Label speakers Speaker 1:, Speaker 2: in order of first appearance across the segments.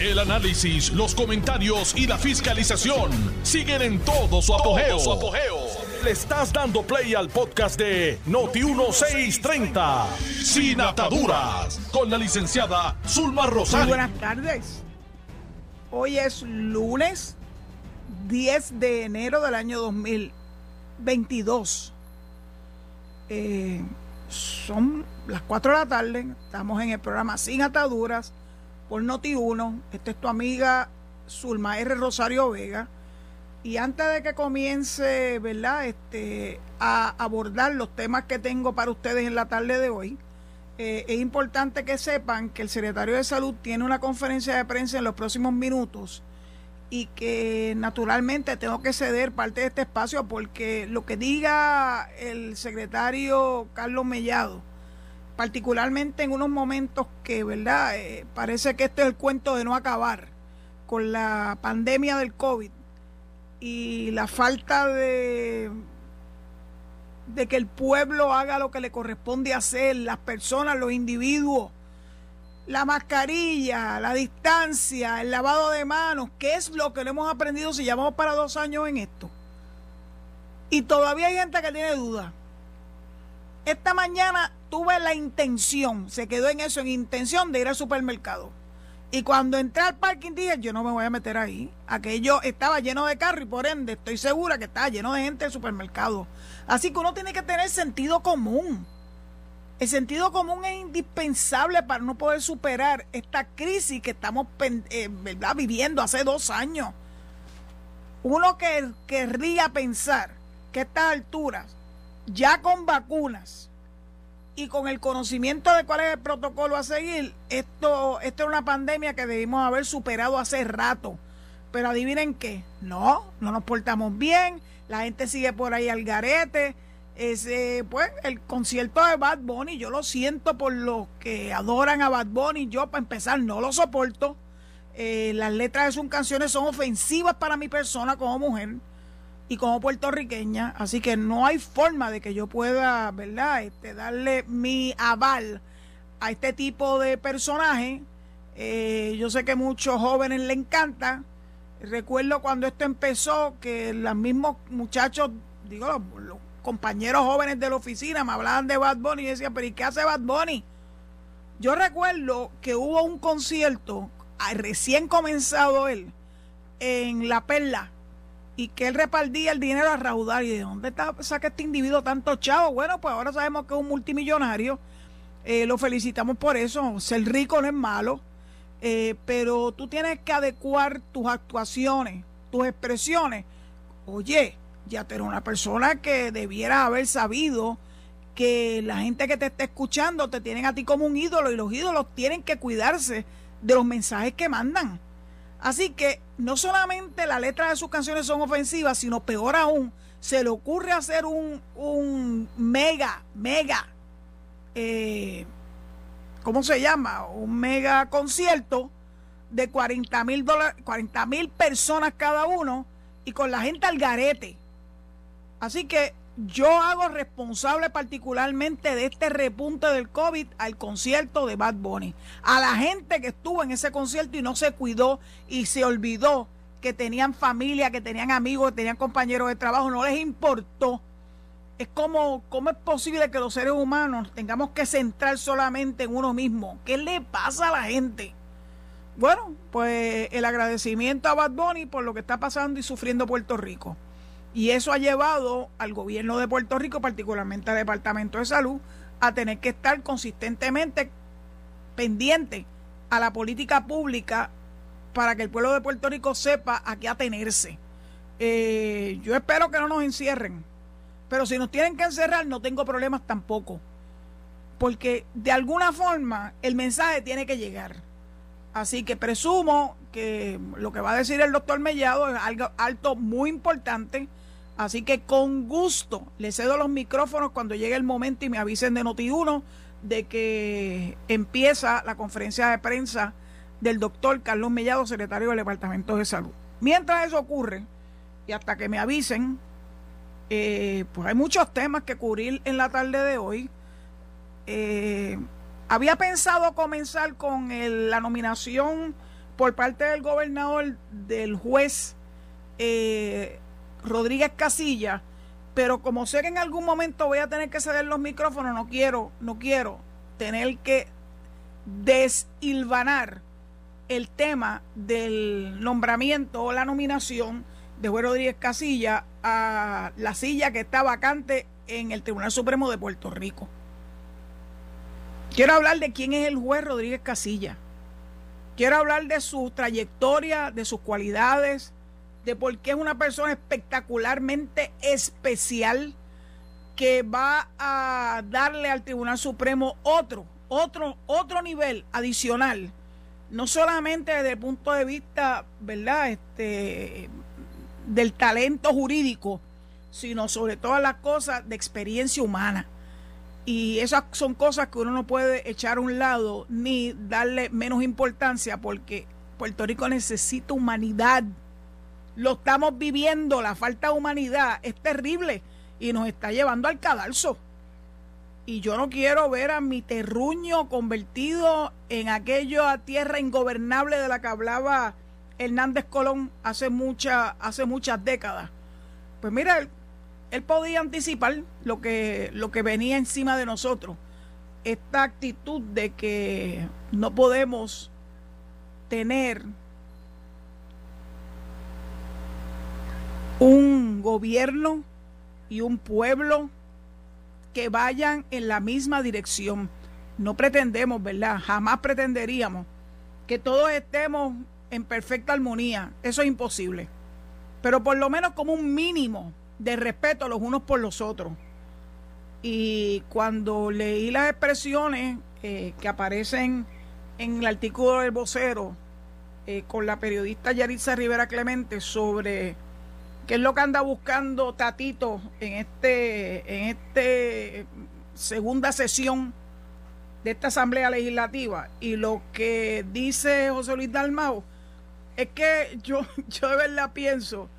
Speaker 1: El análisis, los comentarios y la fiscalización siguen en todo su apogeo. Le estás dando play al podcast de Noti1630, Sin Ataduras, con la licenciada Zulma Rosario.
Speaker 2: buenas tardes. Hoy es lunes 10 de enero del año 2022. Eh, son las 4 de la tarde, estamos en el programa Sin Ataduras por Noti1. Esta es tu amiga Zulma R. Rosario Vega. Y antes de que comience, ¿verdad? Este, a abordar los temas que tengo para ustedes en la tarde de hoy, eh, es importante que sepan que el secretario de Salud tiene una conferencia de prensa en los próximos minutos y que naturalmente tengo que ceder parte de este espacio porque lo que diga el secretario Carlos Mellado, particularmente en unos momentos que, ¿verdad? Eh, parece que este es el cuento de no acabar con la pandemia del COVID y la falta de que el pueblo haga lo que le corresponde hacer, las personas, los individuos, la mascarilla, la distancia, el lavado de manos, ¿qué es lo que no hemos aprendido si llevamos para dos años en esto? Y todavía hay gente que tiene dudas. Esta mañana tuve la intención, se quedó en eso, en intención de ir al supermercado. Y cuando entré al parking dije, yo no me voy a meter ahí. Aquello estaba lleno de carro y por ende estoy segura que estaba lleno de gente del supermercado. Así que uno tiene que tener sentido común. El sentido común es indispensable para no poder superar esta crisis que estamos eh, viviendo hace dos años. Uno que querría pensar que a estas alturas, ya con vacunas y con el conocimiento de cuál es el protocolo a seguir, esto, esto es una pandemia que debimos haber superado hace rato. Pero adivinen qué, no, no nos portamos bien, la gente sigue por ahí al garete. Ese, pues, el concierto de Bad Bunny, yo lo siento por los que adoran a Bad Bunny. Yo, para empezar, no lo soporto. Eh, las letras de sus canciones son ofensivas para mi persona como mujer y como puertorriqueña. Así que no hay forma de que yo pueda, ¿verdad?, este, darle mi aval a este tipo de personaje. Eh, yo sé que muchos jóvenes le encanta. Recuerdo cuando esto empezó que los mismos muchachos, digo, los, compañeros jóvenes de la oficina me hablaban de Bad Bunny y decían, pero ¿y qué hace Bad Bunny? Yo recuerdo que hubo un concierto, ah, recién comenzado él, en La Perla, y que él repartía el dinero a raudar. ¿Y de dónde está, saca este individuo tanto chavo? Bueno, pues ahora sabemos que es un multimillonario. Eh, lo felicitamos por eso. Ser rico no es malo. Eh, pero tú tienes que adecuar tus actuaciones, tus expresiones. Oye, ya tú eres una persona que debiera haber sabido que la gente que te está escuchando te tienen a ti como un ídolo y los ídolos tienen que cuidarse de los mensajes que mandan. Así que no solamente la letra de sus canciones son ofensivas, sino peor aún, se le ocurre hacer un, un mega, mega eh, ¿cómo se llama? Un mega concierto de 40 mil 40 mil personas cada uno y con la gente al garete. Así que yo hago responsable particularmente de este repunte del COVID al concierto de Bad Bunny. A la gente que estuvo en ese concierto y no se cuidó y se olvidó que tenían familia, que tenían amigos, que tenían compañeros de trabajo, no les importó es como, ¿cómo es posible que los seres humanos tengamos que centrar solamente en uno mismo? ¿Qué le pasa a la gente? Bueno, pues el agradecimiento a Bad Bunny por lo que está pasando y sufriendo Puerto Rico. Y eso ha llevado al gobierno de Puerto Rico, particularmente al Departamento de Salud, a tener que estar consistentemente pendiente a la política pública para que el pueblo de Puerto Rico sepa a qué atenerse. Eh, yo espero que no nos encierren pero si nos tienen que encerrar, no tengo problemas tampoco. Porque de alguna forma el mensaje tiene que llegar. Así que presumo que lo que va a decir el doctor Mellado es algo alto muy importante. Así que con gusto le cedo los micrófonos cuando llegue el momento y me avisen de Noti1 de que empieza la conferencia de prensa del doctor Carlos Mellado, secretario del Departamento de Salud. Mientras eso ocurre, y hasta que me avisen, eh, pues hay muchos temas que cubrir en la tarde de hoy. Eh, había pensado comenzar con la nominación por parte del gobernador, del juez eh, Rodríguez Casilla, pero como sé que en algún momento voy a tener que ceder los micrófonos, no quiero, no quiero tener que desilvanar el tema del nombramiento o la nominación de Juez Rodríguez Casilla a la silla que está vacante en el Tribunal Supremo de Puerto Rico. Quiero hablar de quién es el juez Rodríguez Casilla. Quiero hablar de su trayectoria, de sus cualidades, de por qué es una persona espectacularmente especial que va a darle al Tribunal Supremo otro, otro, otro nivel adicional, no solamente desde el punto de vista, ¿verdad? Este, del talento jurídico, sino sobre todas las cosas de experiencia humana. Y esas son cosas que uno no puede echar a un lado ni darle menos importancia porque Puerto Rico necesita humanidad. Lo estamos viviendo, la falta de humanidad es terrible y nos está llevando al cadalso. Y yo no quiero ver a mi terruño convertido en aquella tierra ingobernable de la que hablaba Hernández Colón hace, mucha, hace muchas décadas. Pues mira, él, podía anticipar lo que, lo que venía encima de nosotros. Esta actitud de que no podemos tener gobierno y un pueblo que vayan en la misma dirección. No pretendemos, ¿verdad? Jamás pretenderíamos que todos estemos en perfecta armonía. Eso es imposible. Pero por lo menos como un mínimo de respeto los unos por los otros. Y cuando leí las expresiones eh, que aparecen en el artículo del vocero eh, con la periodista Yaritza Rivera Clemente sobre qué es lo que anda buscando Tatito en este, en este segunda sesión de esta Asamblea Legislativa y lo que dice José Luis Dalmau, es que yo, yo de verdad pienso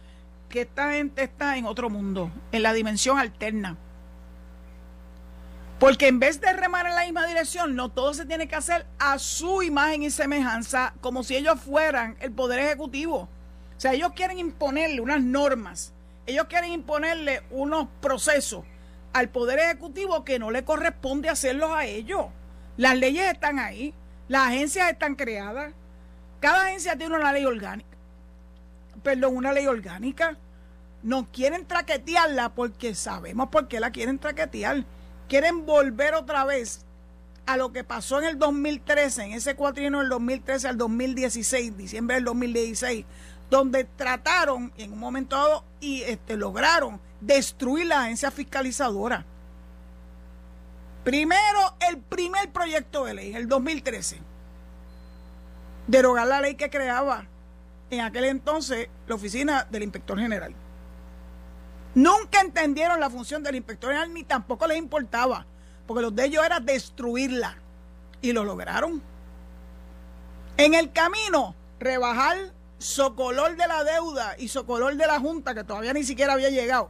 Speaker 2: que esta gente está en otro mundo, en la dimensión alterna. Porque en vez de remar en la misma dirección, no todo se tiene que hacer a su imagen y semejanza, como si ellos fueran el poder ejecutivo. O sea, ellos quieren imponerle unas normas, ellos quieren imponerle unos procesos al poder ejecutivo que no le corresponde hacerlos a ellos. Las leyes están ahí, las agencias están creadas, cada agencia tiene una ley orgánica. Perdón, una ley orgánica. No quieren traquetearla porque sabemos por qué la quieren traquetear. Quieren volver otra vez a lo que pasó en el 2013, en ese cuatrienio del 2013 al 2016, diciembre del 2016, donde trataron en un momento dado y este, lograron destruir la agencia fiscalizadora. Primero, el primer proyecto de ley, el 2013 derogar la ley que creaba en aquel entonces la oficina del inspector general. Nunca entendieron la función del inspector general ni tampoco les importaba, porque lo de ellos era destruirla y lo lograron. En el camino, rebajar socolor de la deuda y socolor de la Junta, que todavía ni siquiera había llegado,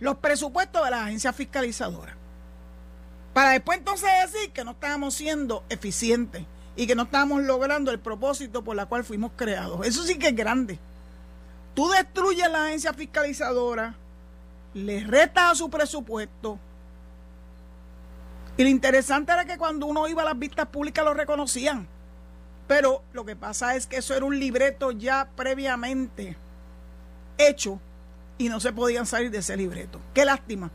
Speaker 2: los presupuestos de la agencia fiscalizadora. Para después entonces decir que no estábamos siendo eficientes y que no estamos logrando el propósito por la cual fuimos creados. Eso sí que es grande. Tú destruyes la agencia fiscalizadora, le retas a su presupuesto. Y lo interesante era que cuando uno iba a las vistas públicas lo reconocían. Pero lo que pasa es que eso era un libreto ya previamente hecho y no se podían salir de ese libreto. Qué lástima.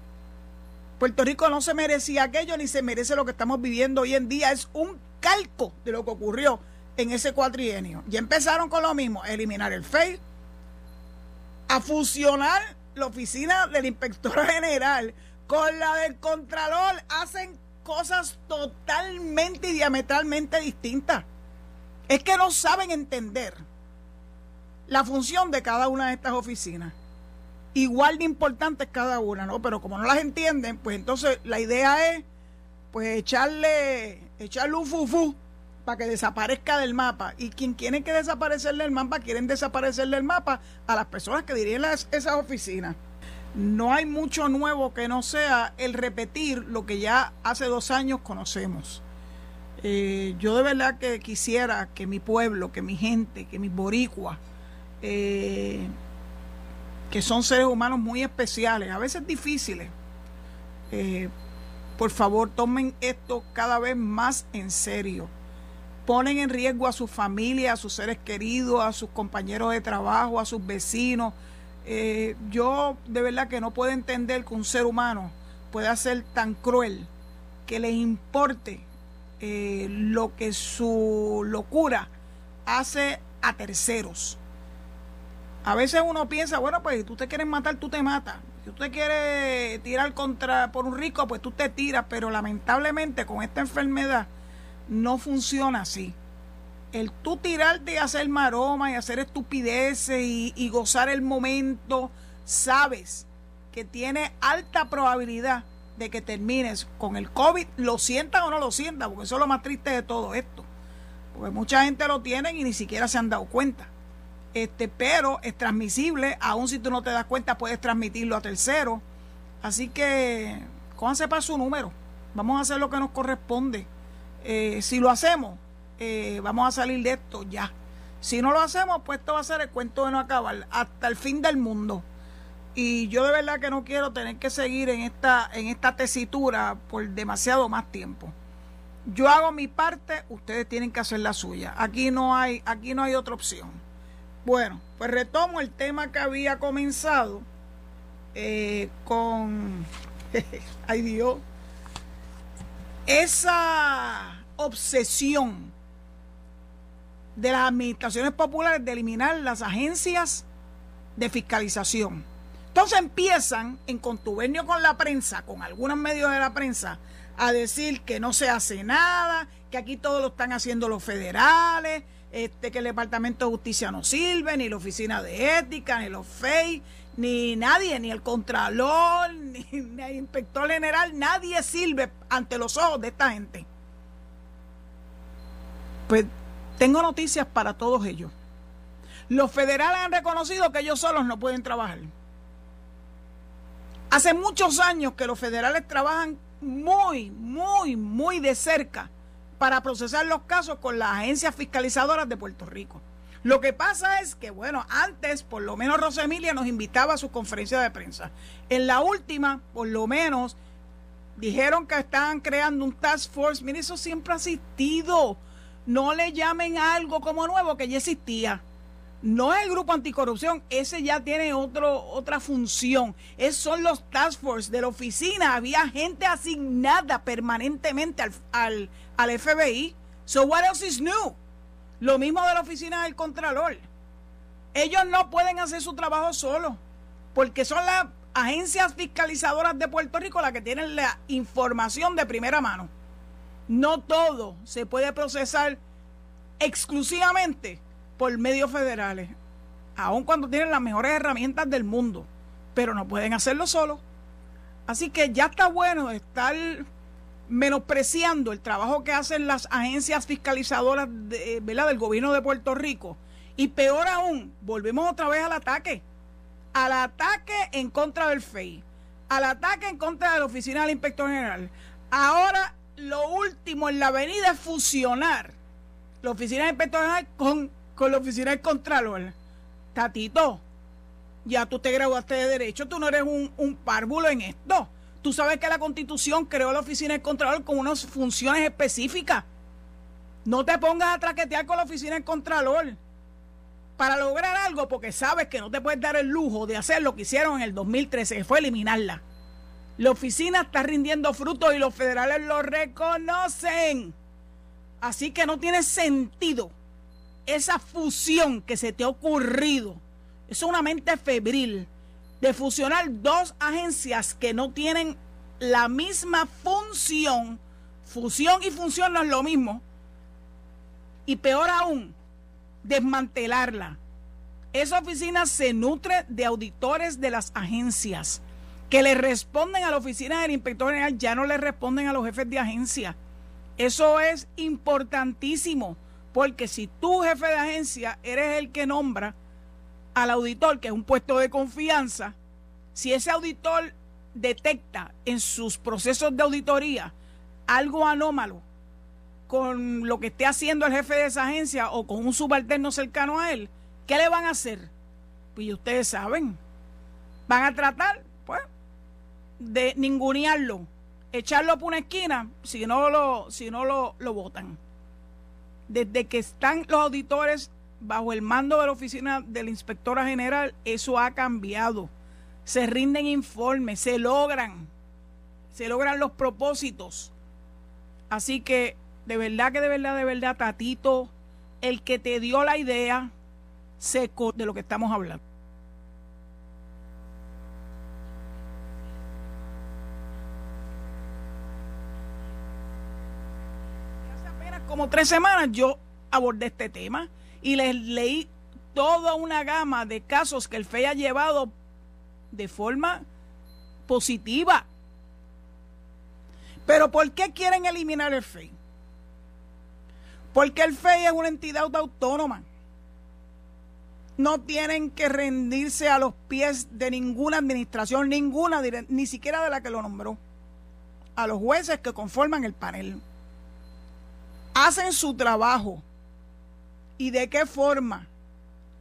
Speaker 2: Puerto Rico no se merecía aquello ni se merece lo que estamos viviendo hoy en día. Es un calco de lo que ocurrió en ese cuatrienio. Y empezaron con lo mismo, eliminar el FEI, a fusionar la oficina del inspector general con la del contralor. Hacen cosas totalmente y diametralmente distintas. Es que no saben entender la función de cada una de estas oficinas. Igual de importantes cada una, ¿no? Pero como no las entienden, pues entonces la idea es pues echarle, echarle un fufú para que desaparezca del mapa. Y quien quiere que desaparecer del mapa, quieren desaparecer del mapa a las personas que dirigen esas oficinas. No hay mucho nuevo que no sea el repetir lo que ya hace dos años conocemos. Eh, yo de verdad que quisiera que mi pueblo, que mi gente, que mis boricuas, eh, que son seres humanos muy especiales, a veces difíciles, eh, por favor tomen esto cada vez más en serio. Ponen en riesgo a su familia, a sus seres queridos, a sus compañeros de trabajo, a sus vecinos. yo de verdad que no puedo entender que un ser humano pueda ser tan cruel que le importe eh, lo que su locura hace a terceros. A veces uno piensa, bueno, pues si tú te quieres matar, tú te matas. Si tú te quieres tirar contra por un rico, pues tú te tiras. Pero lamentablemente con esta enfermedad no funciona así. El tú tirarte y hacer maroma y hacer estupideces y, y gozar el momento, sabes que tiene alta probabilidad de que termines con el COVID, lo sientan o no lo sientan, porque eso es lo más triste de todo esto. Porque mucha gente lo tiene y ni siquiera se han dado cuenta. Este, pero es transmisible, aun si tú no te das cuenta, puedes transmitirlo a terceros. Así que, cójanse para su número. Vamos a hacer lo que nos corresponde. Eh, si lo hacemos, eh, vamos a salir de esto ya. Si no lo hacemos, pues esto va a ser el cuento de no acabar hasta el fin del mundo. Y yo de verdad que no quiero tener que seguir en esta, en esta tesitura por demasiado más tiempo. Yo hago mi parte, ustedes tienen que hacer la suya. Aquí no hay, aquí no hay otra opción. Bueno, pues retomo el tema que había comenzado eh, con, ay Dios, esa obsesión de las administraciones populares de eliminar las agencias de fiscalización. Entonces empiezan en contubernio con la prensa, con algunos medios de la prensa, a decir que no se hace nada, que aquí todo lo están haciendo los federales, este, que el Departamento de Justicia no sirve, ni la Oficina de Ética, ni los FEI, ni nadie, ni el Contralor, ni, ni el Inspector General, nadie sirve ante los ojos de esta gente. Pues tengo noticias para todos ellos. Los federales han reconocido que ellos solos no pueden trabajar. Hace muchos años que los federales trabajan muy, muy, muy de cerca para procesar los casos con las agencias fiscalizadoras de Puerto Rico. Lo que pasa es que, bueno, antes por lo menos Rosemilia nos invitaba a su conferencia de prensa. En la última, por lo menos, dijeron que estaban creando un task force. Mire, eso siempre ha existido. No le llamen algo como nuevo que ya existía. No es el grupo anticorrupción, ese ya tiene otro, otra función. Es, son los task force de la oficina. Había gente asignada permanentemente al, al, al FBI. So what else is new? Lo mismo de la oficina del Contralor. Ellos no pueden hacer su trabajo solos, porque son las agencias fiscalizadoras de Puerto Rico las que tienen la información de primera mano. No todo se puede procesar exclusivamente por medios federales, aun cuando tienen las mejores herramientas del mundo, pero no pueden hacerlo solo. Así que ya está bueno estar menospreciando el trabajo que hacen las agencias fiscalizadoras de, del gobierno de Puerto Rico. Y peor aún, volvemos otra vez al ataque. Al ataque en contra del FEI. Al ataque en contra de la Oficina del Inspector General. Ahora, lo último en la avenida es fusionar la Oficina del Inspector General con con la oficina del Contralor. Tatito, ya tú te graduaste de Derecho, tú no eres un, un párvulo en esto. Tú sabes que la Constitución creó la oficina del Contralor con unas funciones específicas. No te pongas a traquetear con la oficina del Contralor para lograr algo porque sabes que no te puedes dar el lujo de hacer lo que hicieron en el 2013, que fue eliminarla. La oficina está rindiendo frutos y los federales lo reconocen. Así que no tiene sentido esa fusión que se te ha ocurrido, es una mente febril de fusionar dos agencias que no tienen la misma función. Fusión y función no es lo mismo. Y peor aún, desmantelarla. Esa oficina se nutre de auditores de las agencias que le responden a la oficina del inspector general, ya no le responden a los jefes de agencia. Eso es importantísimo. Porque si tú, jefe de agencia, eres el que nombra al auditor, que es un puesto de confianza, si ese auditor detecta en sus procesos de auditoría algo anómalo con lo que esté haciendo el jefe de esa agencia o con un subalterno cercano a él, ¿qué le van a hacer? Pues ustedes saben, van a tratar, pues, de ningunearlo, echarlo por una esquina si no lo, si no lo, lo votan. Desde que están los auditores bajo el mando de la oficina de la inspectora general, eso ha cambiado. Se rinden informes, se logran, se logran los propósitos. Así que, de verdad que de verdad, de verdad, Tatito, el que te dio la idea, seco de lo que estamos hablando. Hace apenas como tres semanas yo abordé este tema y les leí toda una gama de casos que el FEI ha llevado de forma positiva. Pero ¿por qué quieren eliminar el FEI? Porque el FEI es una entidad autónoma. No tienen que rendirse a los pies de ninguna administración, ninguna, ni siquiera de la que lo nombró. A los jueces que conforman el panel. Hacen su trabajo y de qué forma,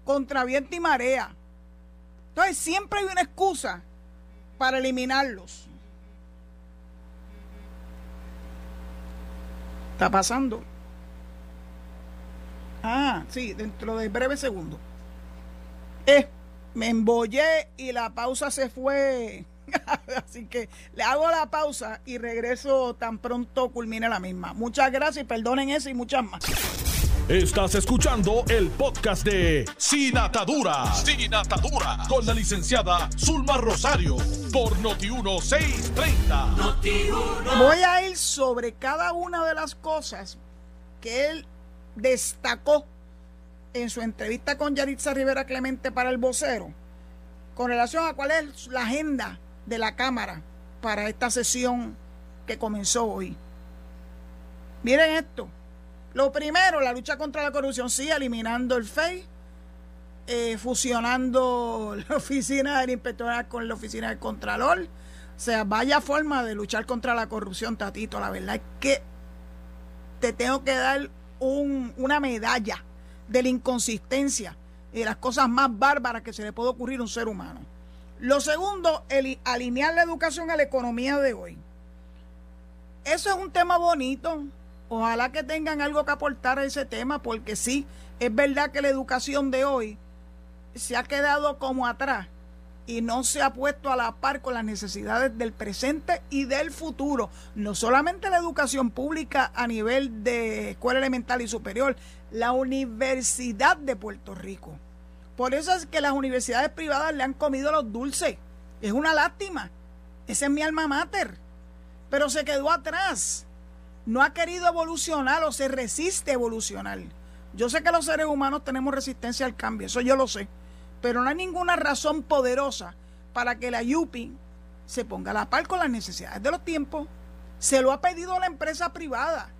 Speaker 2: contra viento y marea. Entonces siempre hay una excusa para eliminarlos. Está pasando. Ah, sí, dentro de breve segundo. Eh, me embollé y la pausa se fue. Así que le hago la pausa y regreso tan pronto culmine la misma. Muchas gracias y perdonen eso y muchas más.
Speaker 1: Estás escuchando el podcast de Sin Atadura. Sin Atadura. Con la licenciada Zulma Rosario. Por Noti1630.
Speaker 2: Voy a ir sobre cada una de las cosas que él destacó en su entrevista con Yaritza Rivera Clemente para el vocero. Con relación a cuál es la agenda de la Cámara para esta sesión que comenzó hoy. Miren esto. Lo primero, la lucha contra la corrupción, sí, eliminando el FEI, eh, fusionando la oficina del inspector con la oficina del Contralor. O sea, vaya forma de luchar contra la corrupción, Tatito. La verdad es que te tengo que dar una medalla de la inconsistencia y de las cosas más bárbaras que se le puede ocurrir a un ser humano. Lo segundo, el, alinear la educación a la economía de hoy. Eso es un tema bonito, Ojalá que tengan algo que aportar a ese tema, porque sí, es verdad que la educación de hoy se ha quedado como atrás y no se ha puesto a la par con las necesidades del presente y del futuro. No solamente la educación pública a nivel de escuela elemental y superior, la Universidad de Puerto Rico. Por eso es que las universidades privadas le han comido los dulces. Es una lástima. Ese es mi alma mater. Pero se quedó atrás no ha querido evolucionar o se resiste a evolucionar. Yo sé que los seres humanos tenemos resistencia al cambio, eso yo lo sé, pero no hay ninguna razón poderosa para que la YUPI se ponga a la par con las necesidades de los tiempos. Se lo ha pedido la empresa privada,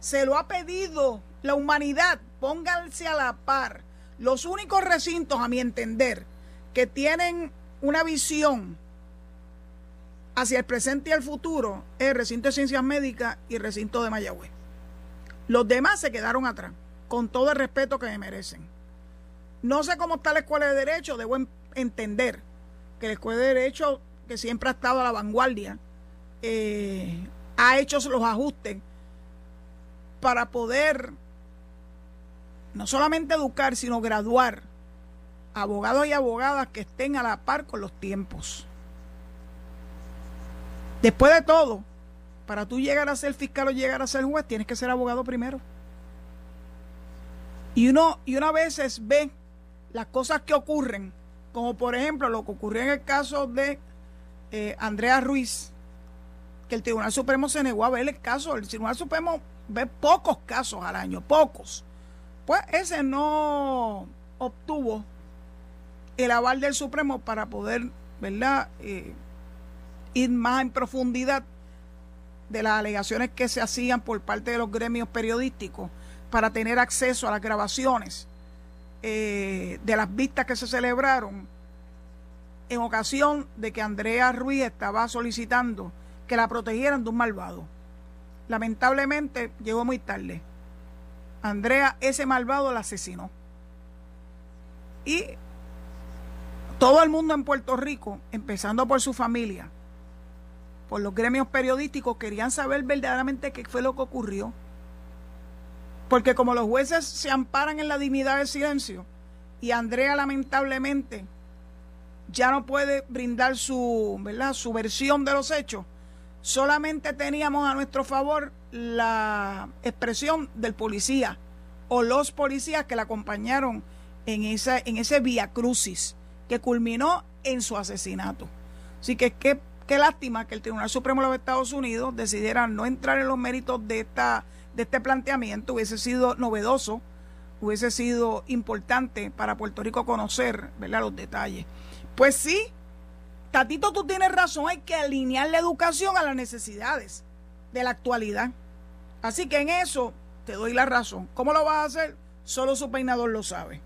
Speaker 2: se lo ha pedido la humanidad, pónganse a la par. Los únicos recintos, a mi entender, que tienen una visión hacia el presente y el futuro es el recinto de ciencias médicas y el recinto de Mayagüez. Los demás se quedaron atrás, con todo el respeto que me merecen. No sé cómo está la escuela de derecho, debo entender que la escuela de derecho, que siempre ha estado a la vanguardia, eh, ha hecho los ajustes para poder no solamente educar, sino graduar abogados y abogadas que estén a la par con los tiempos. Después de todo, para tú llegar a ser fiscal o llegar a ser juez, tienes que ser abogado primero. Y uno, y una veces ve las cosas que ocurren, como por ejemplo lo que ocurrió en el caso de eh, Andrea Ruiz, que el Tribunal Supremo se negó a ver el caso. El Tribunal Supremo ve pocos casos al año, pocos. Pues ese no obtuvo el aval del Supremo para poder, ¿verdad? Eh, ir más en profundidad de las alegaciones que se hacían por parte de los gremios periodísticos para tener acceso a las grabaciones eh, de las vistas que se celebraron en ocasión de que Andrea Ruiz estaba solicitando que la protegieran de un malvado. lamentablemente llegó muy tarde. Andrea, ese malvado la asesinó. Y todo el mundo en Puerto Rico, empezando por su familia, por los gremios periodísticos, querían saber verdaderamente qué fue lo que ocurrió. Porque como los jueces se amparan en la dignidad del silencio, y Andrea lamentablemente ya no puede brindar su, ¿verdad? su versión de los hechos, solamente teníamos a nuestro favor la expresión del policía o los policías que la acompañaron en, esa, en ese vía crucis que culminó en su asesinato. Así que qué, qué lástima que el Tribunal Supremo de los Estados Unidos decidiera no entrar en los méritos de, esta, de este planteamiento, hubiese sido novedoso, hubiese sido importante para Puerto Rico conocer ¿verdad? los detalles. Pues sí, Tatito, tú tienes razón, hay que alinear la educación a las necesidades de la actualidad. Así que en eso te doy la razón. ¿Cómo lo vas a hacer? Solo su peinador lo sabe.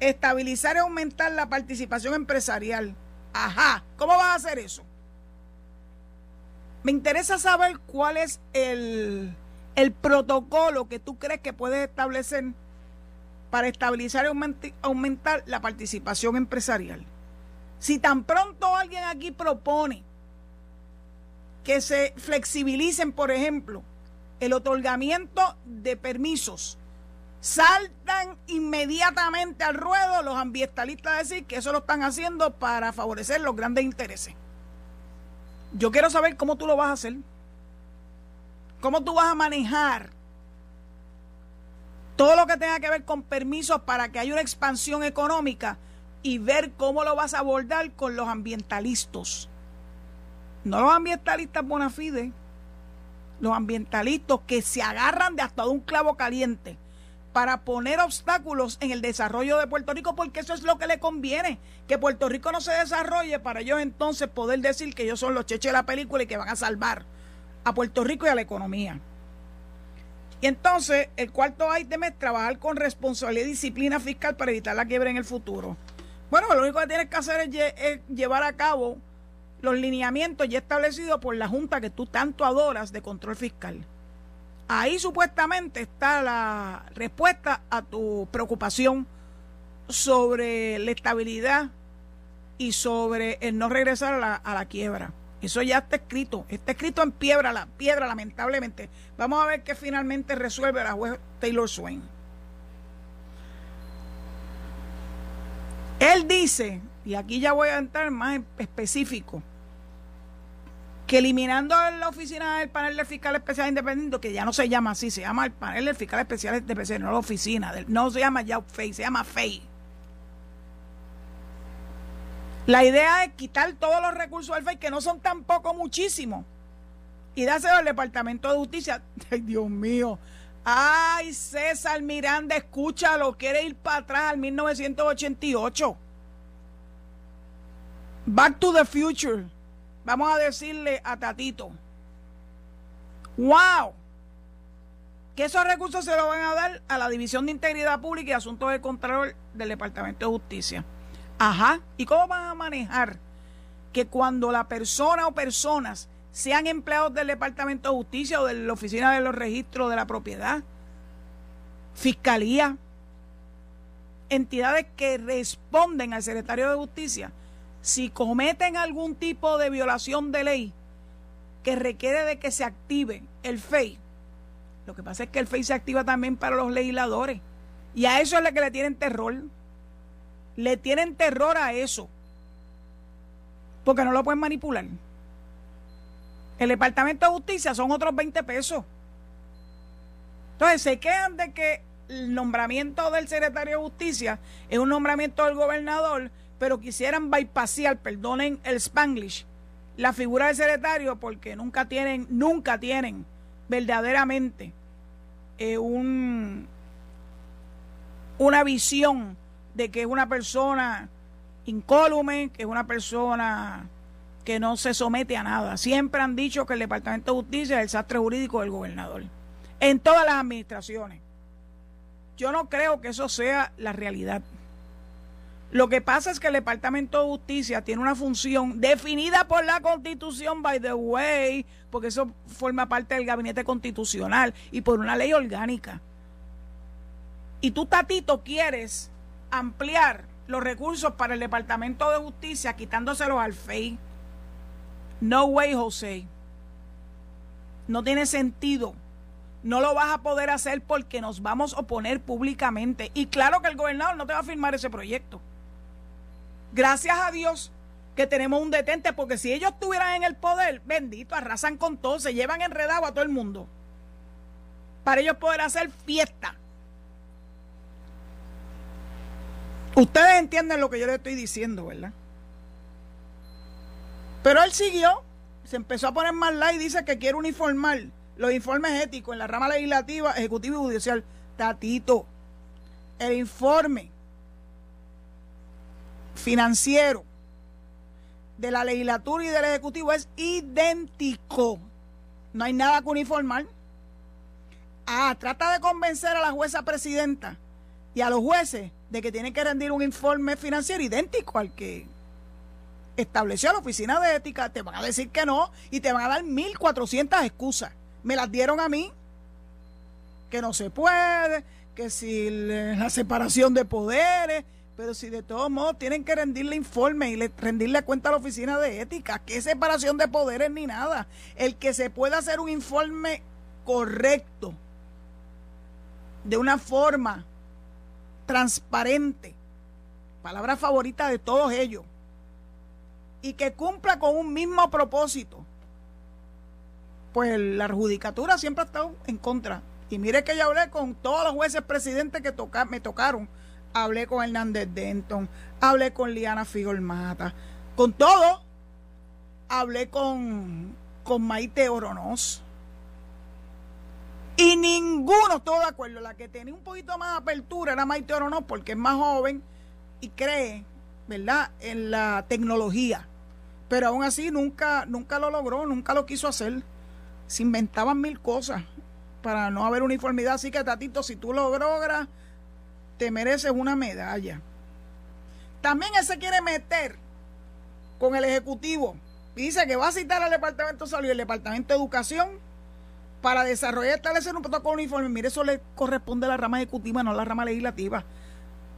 Speaker 2: Estabilizar y aumentar la participación empresarial. Ajá, ¿cómo vas a hacer eso? Me interesa saber cuál es el, el protocolo que tú crees que puedes establecer para estabilizar y aumentar la participación empresarial. Si tan pronto alguien aquí propone que se flexibilicen, por ejemplo, el otorgamiento de permisos, saltan inmediatamente al ruedo los ambientalistas a decir que eso lo están haciendo para favorecer los grandes intereses. Yo quiero saber cómo tú lo vas a hacer. ¿Cómo tú vas a manejar todo lo que tenga que ver con permisos para que haya una expansión económica? Y ver cómo lo vas a abordar con los ambientalistas. No los ambientalistas bona fide, los ambientalistas que se agarran de hasta un clavo caliente para poner obstáculos en el desarrollo de Puerto Rico, porque eso es lo que le conviene, que Puerto Rico no se desarrolle para ellos entonces poder decir que ellos son los cheches de la película y que van a salvar a Puerto Rico y a la economía. Y entonces, el cuarto ítem es trabajar con responsabilidad y disciplina fiscal para evitar la quiebra en el futuro. Bueno, lo único que tienes que hacer es, llevar a cabo los lineamientos ya establecidos por la Junta que tú tanto adoras de control fiscal. Ahí supuestamente está la respuesta a tu preocupación sobre la estabilidad y sobre el no regresar a la, a la quiebra. Eso ya está escrito, está escrito en piedra, la piedra lamentablemente. Vamos a ver qué finalmente resuelve la juez Taylor Swain. Él dice, y aquí ya voy a entrar más específico, que eliminando la oficina del panel del fiscal especial independiente, que ya no se llama así, se llama el panel del fiscal especial independiente, no la oficina, no se llama ya FEI, se llama FEI. La idea es quitar todos los recursos del FEI, que no son tampoco muchísimos, y dárselo al Departamento de Justicia. Ay, Dios mío, Ay, César Miranda, escúchalo, quiere ir para atrás al 1988. Back to the future. Vamos a decirle a Tatito. ¡Wow! Que esos recursos se los van a dar a la División de Integridad Pública y Asuntos de Contralor del Departamento de Justicia. Ajá. ¿Y cómo van a manejar que cuando la persona o personas sean empleados del Departamento de Justicia o de la Oficina de los Registros de la Propiedad, Fiscalía, entidades que responden al secretario de Justicia, si cometen algún tipo de violación de ley que requiere de que se active el FEI, lo que pasa es que el FEI se activa también para los legisladores. Y a eso es lo que le tienen terror. Le tienen terror a eso. Porque no lo pueden manipular. El Departamento de Justicia son otros 20 pesos. Entonces se quedan de que el nombramiento del secretario de Justicia es un nombramiento del gobernador, pero quisieran bypassar, perdonen el spanglish, la figura del secretario porque nunca tienen, nunca tienen verdaderamente eh, un, una visión de que es una persona incólume, que es una persona que no se somete a nada. Siempre han dicho que el Departamento de Justicia es el sastre jurídico del gobernador. En todas las administraciones. Yo no creo que eso sea la realidad. Lo que pasa es que el Departamento de Justicia tiene una función definida por la Constitución, by the way, porque eso forma parte del gabinete constitucional y por una ley orgánica. Y tú, Tatito, quieres ampliar los recursos para el Departamento de Justicia quitándoselos al FEI. No way, José. No tiene sentido. No lo vas a poder hacer porque nos vamos a oponer públicamente. Y claro que el gobernador no te va a firmar ese proyecto. Gracias a Dios que tenemos un detente, porque si ellos estuvieran en el poder, bendito, arrasan con todo, se llevan enredado a todo el mundo. Para ellos poder hacer fiesta. Ustedes entienden lo que yo les estoy diciendo, ¿verdad? Pero él siguió, se empezó a poner más light dice que quiere uniformar los informes éticos en la rama legislativa, ejecutiva y judicial. Tatito, el informe financiero de la legislatura y del ejecutivo es idéntico. No hay nada que uniformar. Ah, trata de convencer a la jueza presidenta y a los jueces de que tienen que rendir un informe financiero idéntico al que estableció la oficina de ética. Te van a decir que no y te van a dar 1.400 excusas. Me las dieron a mí, que no se puede, que si la separación de poderes, pero si de todos modos tienen que rendirle informe y rendirle cuenta a la oficina de ética, qué separación de poderes ni nada. El que se pueda hacer un informe correcto, de una forma transparente, palabra favorita de todos ellos, y que cumpla con un mismo propósito, pues la judicatura siempre ha estado en contra. Y mire que yo hablé con todos los jueces presidentes que me tocaron hablé con Hernández Denton, hablé con Liana Figolmata, con todo, hablé con, con Maite Oronos. Y ninguno, todo de acuerdo, la que tenía un poquito más de apertura era Maite Oronos porque es más joven y cree, ¿verdad?, en la tecnología. Pero aún así nunca, nunca lo logró, nunca lo quiso hacer. Se inventaban mil cosas para no haber uniformidad. Así que, Tatito, si tú lo logras te mereces una medalla. También él se quiere meter con el Ejecutivo. dice que va a citar al Departamento de Salud y el Departamento de Educación para desarrollar establecer un protocolo uniforme. Mire, eso le corresponde a la rama ejecutiva, no a la rama legislativa.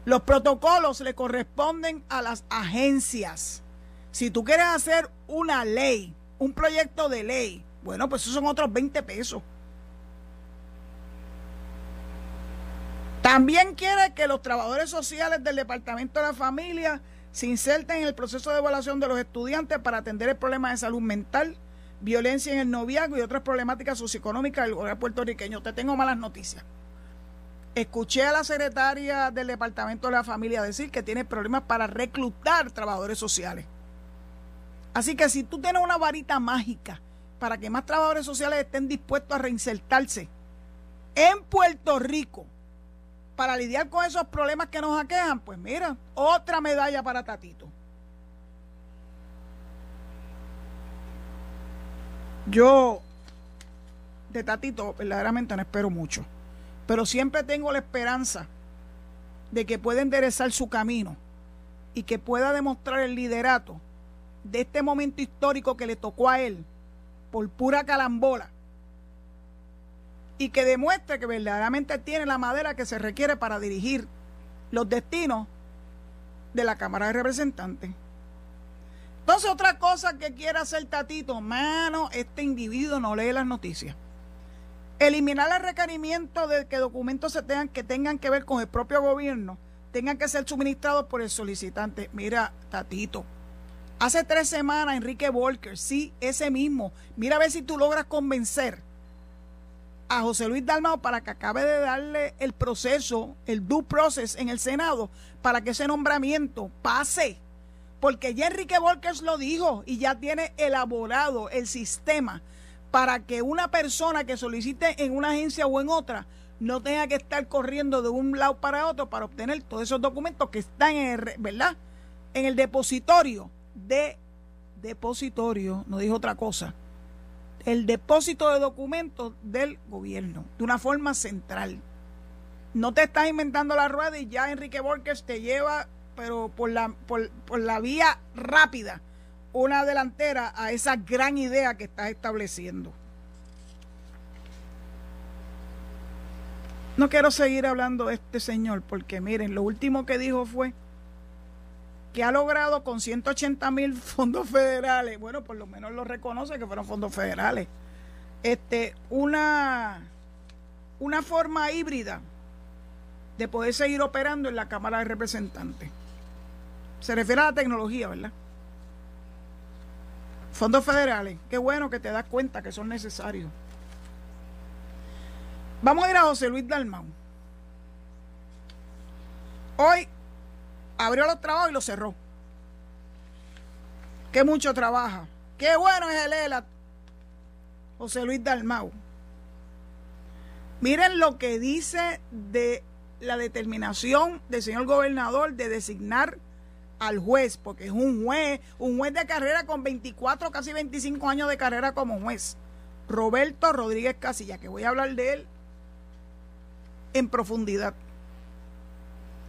Speaker 2: Los protocolos le corresponden a las agencias. Si tú quieres hacer una ley, un proyecto de ley, bueno, pues esos son otros 20 pesos. También quiere que los trabajadores sociales del Departamento de la Familia se inserten en el proceso de evaluación de los estudiantes para atender el problema de salud mental, violencia en el noviazgo y otras problemáticas socioeconómicas del gobierno puertorriqueño. Te tengo malas noticias. Escuché a la secretaria del Departamento de la Familia decir que tiene problemas para reclutar trabajadores sociales. Así que si tú tienes una varita mágica para que más trabajadores sociales estén dispuestos a reinsertarse en Puerto Rico, para lidiar con esos problemas que nos aquejan, pues mira, otra medalla para Tatito. Yo de Tatito verdaderamente no espero mucho, pero siempre tengo la esperanza de que pueda enderezar su camino y que pueda demostrar el liderato de este momento histórico que le tocó a él por pura calambola y que demuestre que verdaderamente tiene la madera que se requiere para dirigir los destinos de la Cámara de Representantes. Entonces, otra cosa que quiere hacer Tatito, mano, este individuo no lee las noticias. Eliminar el requerimiento de que documentos se tengan que tengan que ver con el propio gobierno tengan que ser suministrados por el solicitante. Mira, Tatito, hace tres semanas Enrique Volker, sí, ese mismo. Mira a ver si tú logras convencer a José Luis Dalmao para que acabe de darle el proceso, el due process en el Senado, para que ese nombramiento pase. Porque ya Enrique Volkers lo dijo y ya tiene elaborado el sistema para que una persona que solicite en una agencia o en otra no tenga que estar corriendo de un lado para otro para obtener todos esos documentos que están en el, ¿verdad? En el depositorio de depositorio, no dijo otra cosa, el depósito de documentos del gobierno de una forma central. No te estás inventando la rueda y ya Enrique Borges te lleva pero por la, por, por la vía rápida, una delantera a esa gran idea que estás estableciendo. No quiero seguir hablando de este señor porque miren, lo último que dijo fue que ha logrado con 180 mil fondos federales, bueno, por lo menos lo reconoce que fueron fondos federales, este, una, una forma híbrida de poder seguir operando en la Cámara de Representantes. Se refiere a la tecnología, ¿verdad? Fondos federales, qué bueno que te das cuenta que son necesarios. Vamos a ir a José Luis Dalmau. Hoy abrió los trabajos y los cerró. Que mucho trabaja. Qué bueno es el ELA. José Luis Dalmau. Miren lo que dice de la determinación del señor gobernador de designar al juez, porque es un juez, un juez de carrera con 24, casi 25 años de carrera como juez. Roberto Rodríguez Casilla, que voy a hablar de él en profundidad.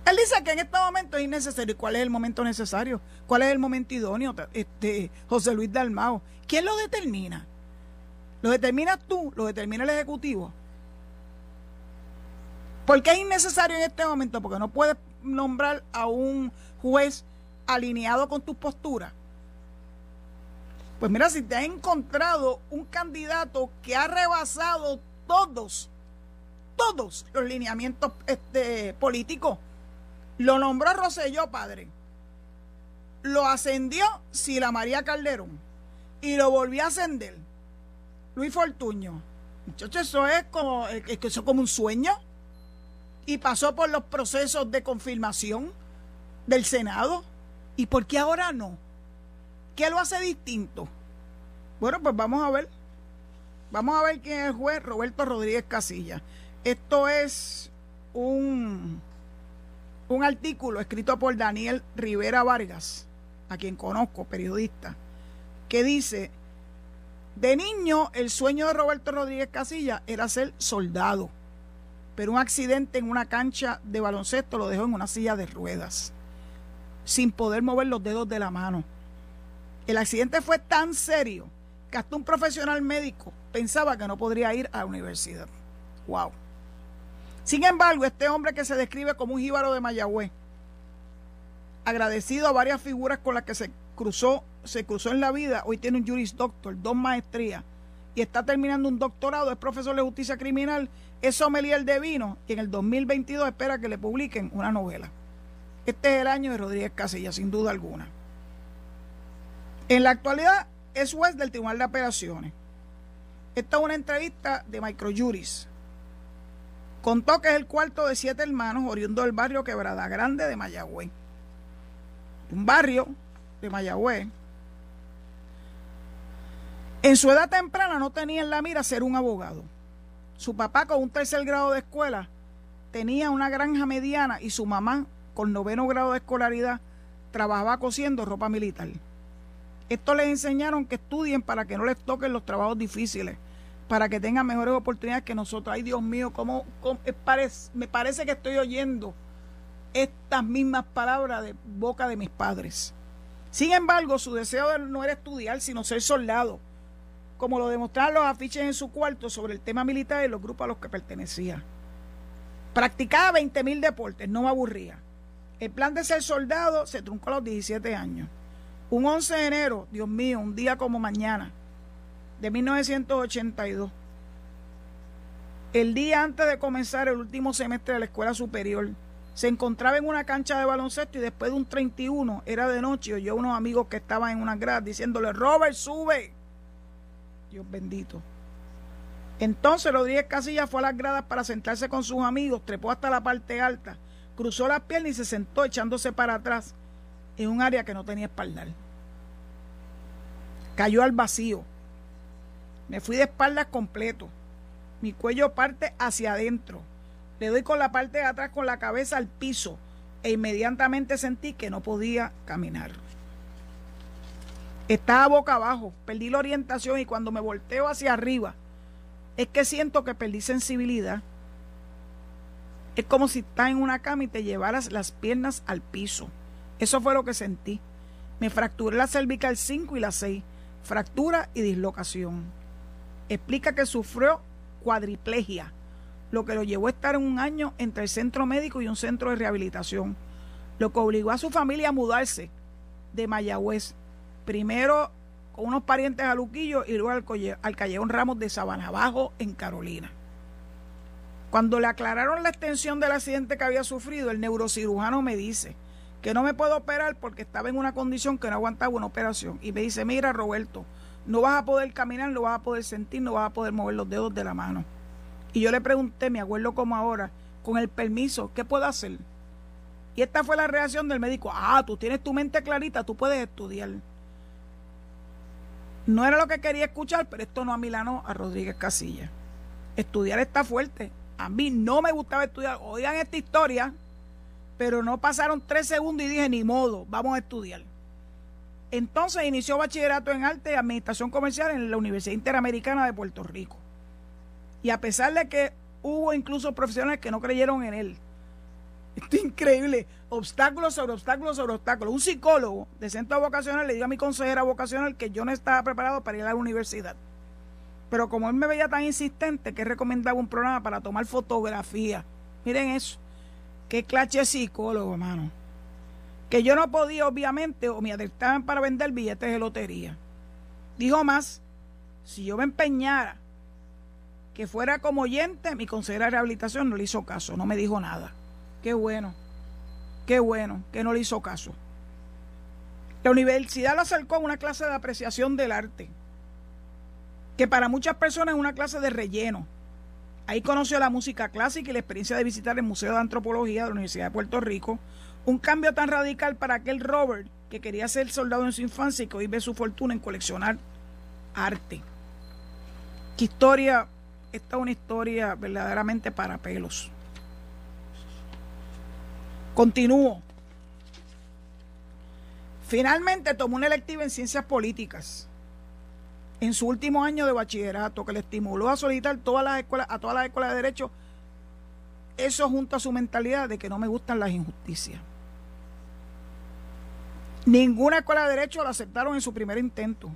Speaker 2: Él dice que en este momento es innecesario. ¿Y cuál es el momento necesario? ¿Cuál es el momento idóneo? Este, José Luis Dalmao. ¿Quién lo determina? ¿Lo determinas tú? ¿Lo determina el Ejecutivo? ¿Por qué es innecesario en este momento? Porque no puedes nombrar a un juez alineado con tus posturas. Pues mira, si te has encontrado un candidato que ha rebasado todos todos los lineamientos este, políticos. Lo nombró Roselló padre. Lo ascendió Sila María Calderón. Y lo volvió a ascender Luis Fortuño. Muchachos, eso es como, eso es como un sueño. Y pasó por los procesos de confirmación del Senado. ¿Y por qué ahora no? ¿Qué lo hace distinto? Bueno, pues vamos a ver. Vamos a ver quién es el juez Roberto Rodríguez Casilla. Esto es un, un artículo escrito por Daniel Rivera Vargas, a quien conozco, periodista, que dice, de niño el sueño de Roberto Rodríguez Casilla era ser soldado, pero un accidente en una cancha de baloncesto lo dejó en una silla de ruedas, sin poder mover los dedos de la mano. El accidente fue tan serio que hasta un profesional médico pensaba que no podría ir a la universidad. ¡Wow! Sin embargo, este hombre que se describe como un jíbaro de Mayagüez, agradecido a varias figuras con las que se cruzó, se cruzó en la vida, hoy tiene un Juris Doctor, dos maestrías y está terminando un doctorado, es profesor de justicia criminal, es sommelier de vino y en el 2022 espera que le publiquen una novela. Este es el año de Rodríguez Casilla, sin duda alguna. En la actualidad es juez del Tribunal de Apelaciones. Esta es una entrevista de Microjuris Contó que es el cuarto de siete hermanos oriundo del barrio Quebrada Grande de Mayagüez. Un barrio de Mayagüez. En su edad temprana no tenía en la mira ser un abogado. Su papá con un tercer grado de escuela tenía una granja mediana y su mamá con noveno grado de escolaridad trabajaba cosiendo ropa militar. Esto les enseñaron que estudien para que no les toquen los trabajos difíciles para que tengan mejores oportunidades que nosotros. Ay, Dios mío, cómo, me parece que estoy oyendo estas mismas palabras de boca de mis padres. Sin embargo, su deseo no era estudiar, sino ser soldado, como lo demostraron los afiches en su cuarto sobre el tema militar y los grupos a los que pertenecía. Practicaba 20 mil deportes, no me aburría. El plan de ser soldado se truncó a los 17 años. Un 11 de enero, Dios mío, un día como mañana, de 1982. El día antes de comenzar el último semestre de la escuela superior, se encontraba en una cancha de baloncesto y después de un 31, era de noche, oyó a unos amigos que estaban en una grada diciéndole, Robert, sube. Dios bendito. Entonces Rodríguez Casilla fue a las gradas para sentarse con sus amigos, trepó hasta la parte alta, cruzó las piernas y se sentó echándose para atrás en un área que no tenía espaldar. Cayó al vacío me fui de espaldas completo. Mi cuello parte hacia adentro. Le doy con la parte de atrás con la cabeza al piso e inmediatamente sentí que no podía caminar. Estaba boca abajo, perdí la orientación y cuando me volteo hacia arriba es que siento que perdí sensibilidad. Es como si estás en una cama y te llevaras las piernas al piso. Eso fue lo que sentí. Me fracturé la cervical 5 y la 6, fractura y dislocación. Explica que sufrió cuadriplegia, lo que lo llevó a estar un año entre el centro médico y un centro de rehabilitación, lo que obligó a su familia a mudarse de Mayagüez, primero con unos parientes a Luquillo y luego al, al Callejón Ramos de Sabana Abajo en Carolina. Cuando le aclararon la extensión del accidente que había sufrido, el neurocirujano me dice que no me puedo operar porque estaba en una condición que no aguantaba una operación. Y me dice, mira Roberto, no vas a poder caminar, no vas a poder sentir, no vas a poder mover los dedos de la mano. Y yo le pregunté, me acuerdo como ahora, con el permiso, ¿qué puedo hacer? Y esta fue la reacción del médico, ah, tú tienes tu mente clarita, tú puedes estudiar. No era lo que quería escuchar, pero esto no a Milano, a Rodríguez Casilla. Estudiar está fuerte. A mí no me gustaba estudiar. Oigan esta historia, pero no pasaron tres segundos y dije, ni modo, vamos a estudiar. Entonces inició bachillerato en arte y administración comercial en la Universidad Interamericana de Puerto Rico. Y a pesar de que hubo incluso profesionales que no creyeron en él, esto es increíble, obstáculos sobre obstáculos sobre obstáculos. Un psicólogo de centro vocacional le dijo a mi consejera vocacional que yo no estaba preparado para ir a la universidad. Pero como él me veía tan insistente que recomendaba un programa para tomar fotografía. Miren eso. Qué clase de psicólogo, hermano. Que yo no podía, obviamente, o me adaptaban para vender billetes de lotería. Dijo más, si yo me empeñara que fuera como oyente, mi consejera de rehabilitación no le hizo caso, no me dijo nada. Qué bueno, qué bueno que no le hizo caso. La universidad lo acercó a una clase de apreciación del arte que para muchas personas es una clase de relleno. Ahí conoció la música clásica y la experiencia de visitar el Museo de Antropología de la Universidad de Puerto Rico. Un cambio tan radical para aquel Robert que quería ser soldado en su infancia y que hoy ve su fortuna en coleccionar arte. Qué historia, esta es una historia verdaderamente para pelos. Continúo. Finalmente tomó una electiva en ciencias políticas en su último año de bachillerato que le estimuló a solicitar todas las escuelas, a todas las escuelas de derecho, eso junto a su mentalidad de que no me gustan las injusticias. Ninguna escuela de derecho lo aceptaron en su primer intento.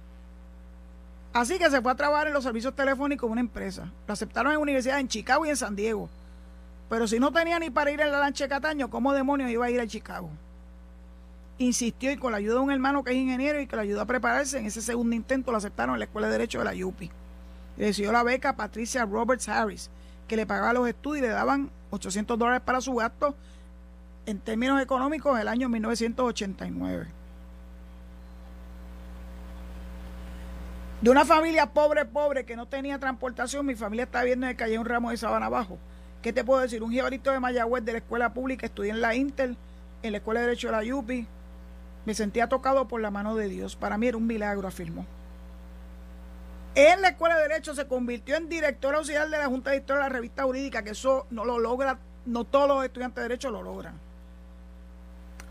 Speaker 2: Así que se fue a trabajar en los servicios telefónicos de una empresa. Lo aceptaron en universidades en Chicago y en San Diego. Pero si no tenía ni para ir en la lancha de Cataño, ¿cómo demonios iba a ir a Chicago? insistió y con la ayuda de un hermano que es ingeniero y que le ayudó a prepararse, en ese segundo intento lo aceptaron en la Escuela de Derecho de la UPI. Recibió la beca Patricia Roberts Harris, que le pagaba los estudios y le daban 800 dólares para su gasto en términos económicos el año 1989. De una familia pobre, pobre, que no tenía transportación, mi familia está viendo en el calle un ramo de sabana abajo. ¿Qué te puedo decir? Un jibarito de Mayagüez de la escuela pública, estudié en la Intel, en la Escuela de Derecho de la UPI, me sentía tocado por la mano de Dios. Para mí era un milagro, afirmó. En la Escuela de Derecho se convirtió en director auxiliar de la Junta de Historia de la Revista Jurídica, que eso no lo logra, no todos los estudiantes de Derecho lo logran.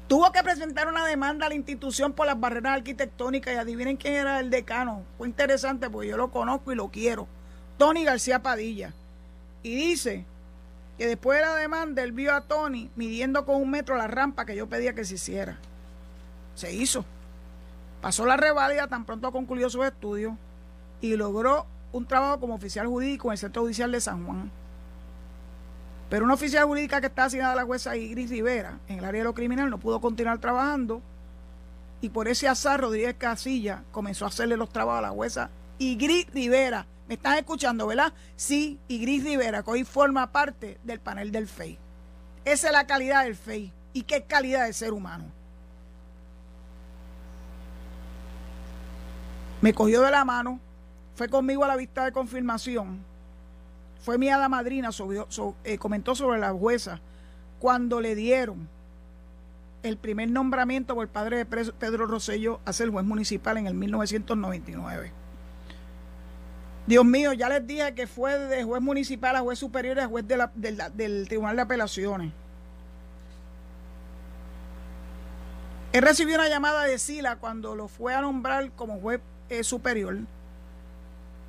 Speaker 2: Tuvo que presentar una demanda a la institución por las barreras arquitectónicas y adivinen quién era el decano. Fue interesante porque yo lo conozco y lo quiero. Tony García Padilla. Y dice que después de la demanda él vio a Tony midiendo con un metro la rampa que yo pedía que se hiciera. Se hizo. Pasó la reválida tan pronto concluyó sus estudios y logró un trabajo como oficial jurídico en el Centro Judicial de San Juan. Pero una oficial jurídica que está asignada a la jueza Igris Rivera en el área de lo criminal no pudo continuar trabajando y por ese azar Rodríguez Casilla comenzó a hacerle los trabajos a la jueza Igris Rivera. ¿Me están escuchando, verdad? Sí, Igris Rivera, que hoy forma parte del panel del FEI. Esa es la calidad del FEI. ¿Y qué calidad de ser humano? Me cogió de la mano, fue conmigo a la vista de confirmación, fue mi hada madrina, eh, comentó sobre la jueza cuando le dieron el primer nombramiento por el padre de Pedro Rosello a ser juez municipal en el 1999. Dios mío, ya les dije que fue de juez municipal a juez superior a juez del Tribunal de Apelaciones. Él recibió una llamada de Sila cuando lo fue a nombrar como juez superior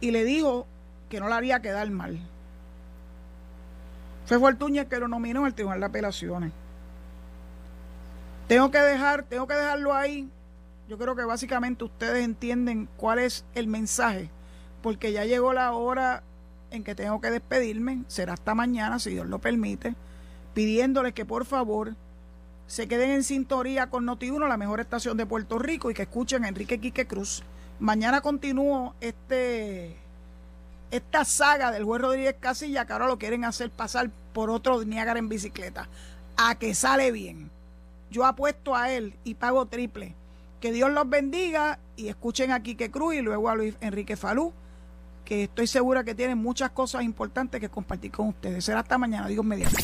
Speaker 2: y le dijo que no la haría quedar mal. Fue Fortuñez que lo nominó al Tribunal de Apelaciones. Tengo que dejar, tengo que dejarlo ahí. Yo creo que básicamente ustedes entienden cuál es el mensaje, porque ya llegó la hora en que tengo que despedirme, será hasta mañana, si Dios lo permite, pidiéndoles que por favor se queden en sintonía con Noti1, la mejor estación de Puerto Rico, y que escuchen a Enrique Quique Cruz. Mañana continúo este esta saga del juez Rodríguez Casilla, que ahora lo quieren hacer pasar por otro Niágara en bicicleta. A que sale bien. Yo apuesto a él y pago triple. Que Dios los bendiga y escuchen a Quique Cruz y luego a Luis Enrique Falú, que estoy segura que tienen muchas cosas importantes que compartir con ustedes. Será hasta mañana, digo mediante.